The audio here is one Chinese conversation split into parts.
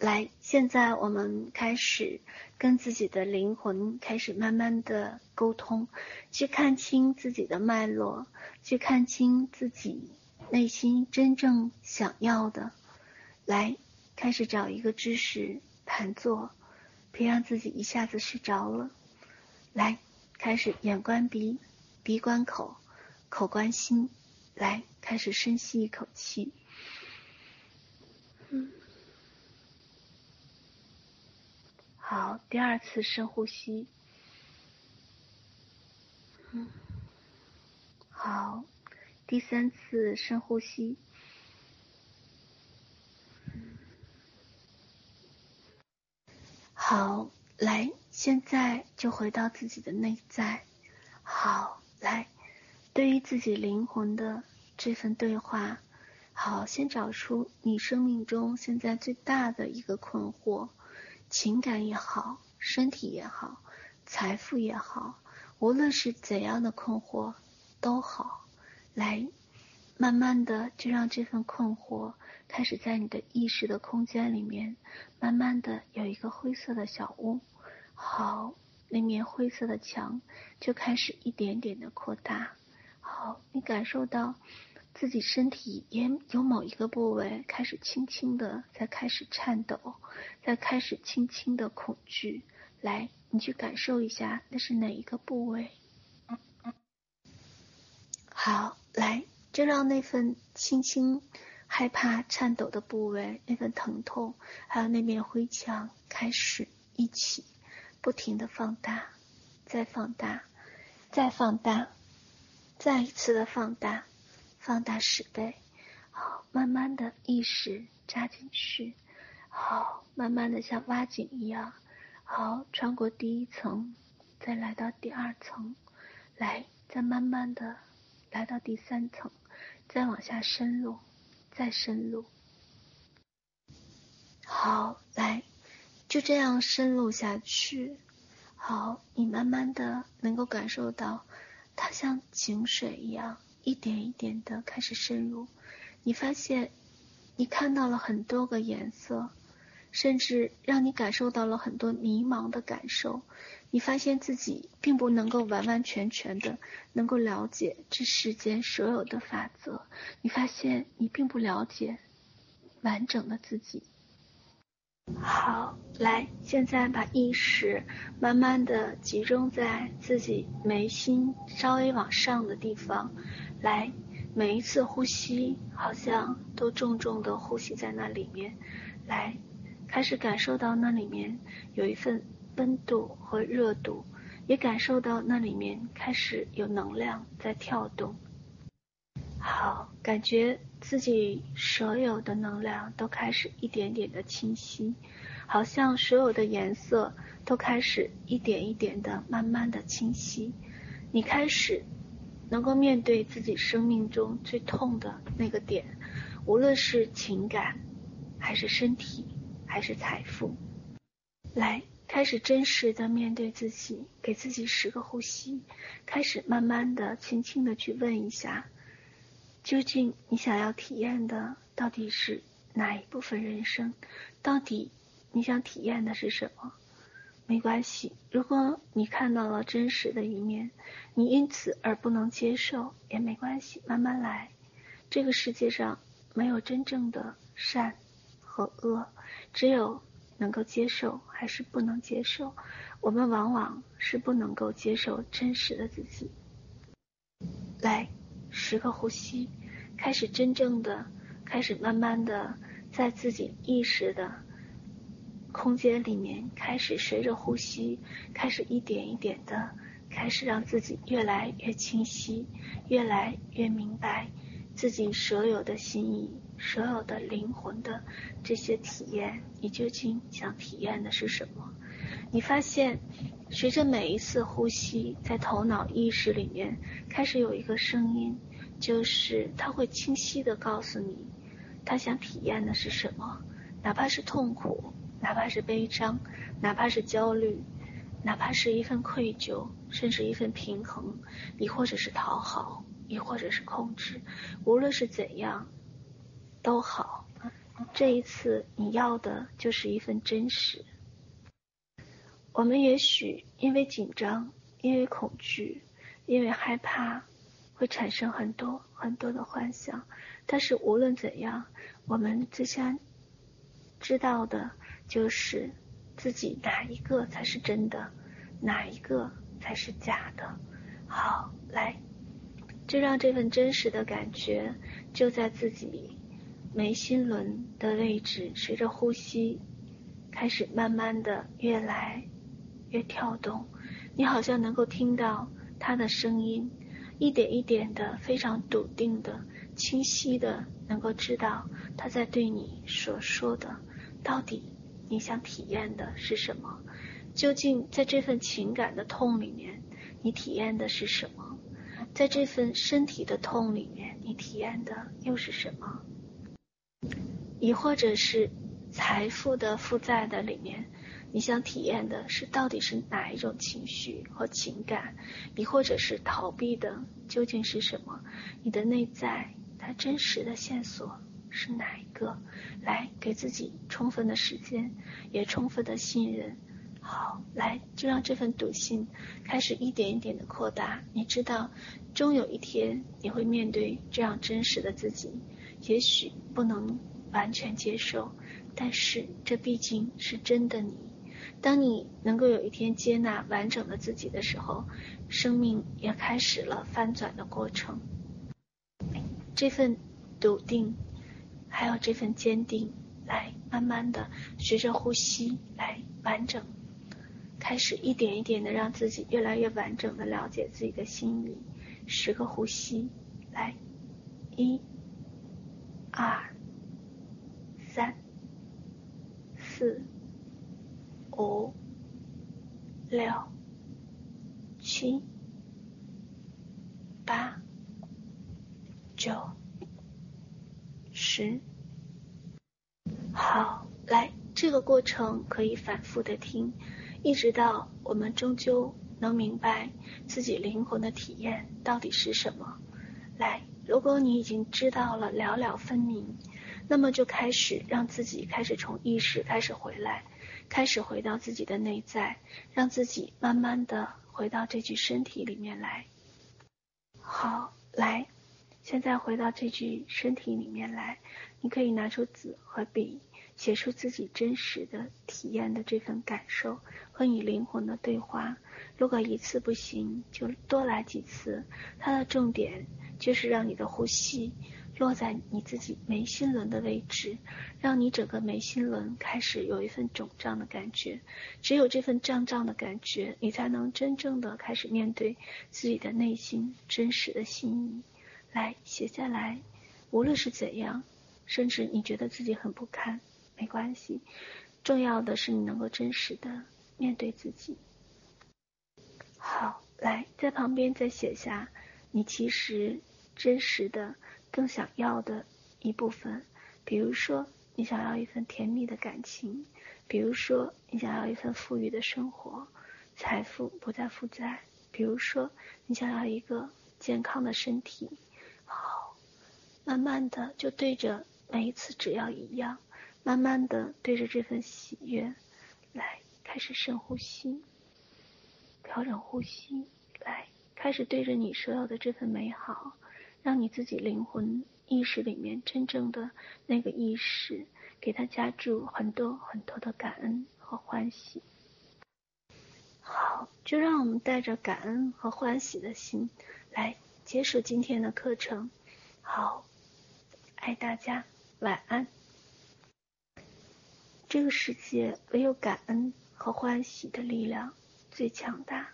来，现在我们开始跟自己的灵魂开始慢慢的沟通，去看清自己的脉络，去看清自己内心真正想要的。来，开始找一个姿势盘坐，别让自己一下子睡着了。来，开始眼观鼻，鼻观口，口观心。来，开始深吸一口气。好，第二次深呼吸。嗯，好，第三次深呼吸。好，来，现在就回到自己的内在。好，来，对于自己灵魂的这份对话，好，先找出你生命中现在最大的一个困惑。情感也好，身体也好，财富也好，无论是怎样的困惑都好，来，慢慢的就让这份困惑开始在你的意识的空间里面，慢慢的有一个灰色的小屋，好，那面灰色的墙就开始一点点的扩大，好，你感受到。自己身体也有某一个部位开始轻轻的在开始颤抖，在开始轻轻的恐惧。来，你去感受一下，那是哪一个部位？好，来，就让那份轻轻害怕、颤抖的部位，那份疼痛，还有那面灰墙，开始一起不停的放大，再放大，再放大，再一次的放大。放大十倍，好，慢慢的意识扎进去，好，慢慢的像挖井一样，好，穿过第一层，再来到第二层，来，再慢慢的来到第三层，再往下深入，再深入，好，来，就这样深入下去，好，你慢慢的能够感受到，它像井水一样。一点一点的开始深入，你发现，你看到了很多个颜色，甚至让你感受到了很多迷茫的感受。你发现自己并不能够完完全全的能够了解这世间所有的法则。你发现你并不了解完整的自己。好，来，现在把意识慢慢的集中在自己眉心稍微往上的地方。来，每一次呼吸，好像都重重的呼吸在那里面。来，开始感受到那里面有一份温度和热度，也感受到那里面开始有能量在跳动。感觉自己所有的能量都开始一点点的清晰，好像所有的颜色都开始一点一点的慢慢的清晰。你开始。能够面对自己生命中最痛的那个点，无论是情感，还是身体，还是财富，来，开始真实的面对自己，给自己十个呼吸，开始慢慢的、轻轻的去问一下，究竟你想要体验的到底是哪一部分人生？到底你想体验的是什么？没关系，如果你看到了真实的一面，你因此而不能接受也没关系，慢慢来。这个世界上没有真正的善和恶，只有能够接受还是不能接受。我们往往是不能够接受真实的自己。来，十个呼吸，开始真正的，开始慢慢的在自己意识的。空间里面开始随着呼吸，开始一点一点的，开始让自己越来越清晰，越来越明白自己所有的心意，所有的灵魂的这些体验，你究竟想体验的是什么？你发现，随着每一次呼吸，在头脑意识里面开始有一个声音，就是他会清晰的告诉你，他想体验的是什么，哪怕是痛苦。哪怕是悲伤，哪怕是焦虑，哪怕是一份愧疚，甚至一份平衡，亦或者是讨好，亦或者是控制，无论是怎样，都好。这一次你要的就是一份真实。我们也许因为紧张，因为恐惧，因为害怕，会产生很多很多的幻想。但是无论怎样，我们最先知道的就是自己哪一个才是真的，哪一个才是假的。好，来，就让这份真实的感觉就在自己眉心轮的位置，随着呼吸开始慢慢的越来越跳动。你好像能够听到他的声音，一点一点的，非常笃定的。清晰的能够知道他在对你所说的，到底你想体验的是什么？究竟在这份情感的痛里面，你体验的是什么？在这份身体的痛里面，你体验的又是什么？亦或者是财富的负债的里面，你想体验的是到底是哪一种情绪和情感？你或者是逃避的究竟是什么？你的内在。它真实的线索是哪一个？来，给自己充分的时间，也充分的信任。好，来，就让这份笃信开始一点一点的扩大。你知道，终有一天你会面对这样真实的自己，也许不能完全接受，但是这毕竟是真的你。当你能够有一天接纳完整的自己的时候，生命也开始了翻转的过程。这份笃定，还有这份坚定，来慢慢的随着呼吸来完整，开始一点一点的让自己越来越完整的了解自己的心意。十个呼吸，来，一、二、三、四、五、六、七、八。九、十，好，来，这个过程可以反复的听，一直到我们终究能明白自己灵魂的体验到底是什么。来，如果你已经知道了了了分明，那么就开始让自己开始从意识开始回来，开始回到自己的内在，让自己慢慢的回到这具身体里面来。好，来。现在回到这具身体里面来，你可以拿出纸和笔，写出自己真实的体验的这份感受和你灵魂的对话。如果一次不行，就多来几次。它的重点就是让你的呼吸落在你自己眉心轮的位置，让你整个眉心轮开始有一份肿胀的感觉。只有这份胀胀的感觉，你才能真正的开始面对自己的内心真实的心意。来写下来，无论是怎样，甚至你觉得自己很不堪，没关系。重要的是你能够真实的面对自己。好，来在旁边再写下你其实真实的更想要的一部分，比如说你想要一份甜蜜的感情，比如说你想要一份富裕的生活，财富不再负债，比如说你想要一个健康的身体。好慢慢的就对着每一次只要一样，慢慢的对着这份喜悦来开始深呼吸，调整呼吸，来开始对着你所有的这份美好，让你自己灵魂意识里面真正的那个意识，给它加注很多很多的感恩和欢喜。好，就让我们带着感恩和欢喜的心来结束今天的课程。好。爱大家，晚安。这个世界唯有感恩和欢喜的力量最强大。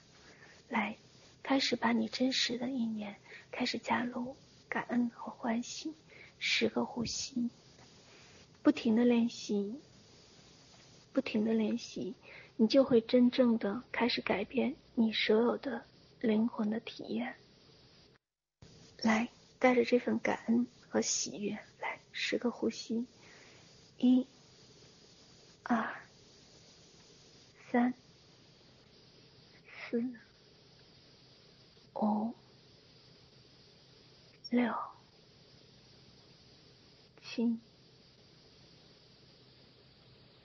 来，开始把你真实的一年开始加入感恩和欢喜，十个呼吸，不停的练习，不停的练习，你就会真正的开始改变你所有的灵魂的体验。来，带着这份感恩。和喜悦，来十个呼吸，一、二、三、四、五、六七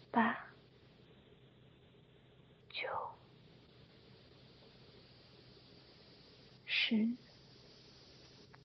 八九十。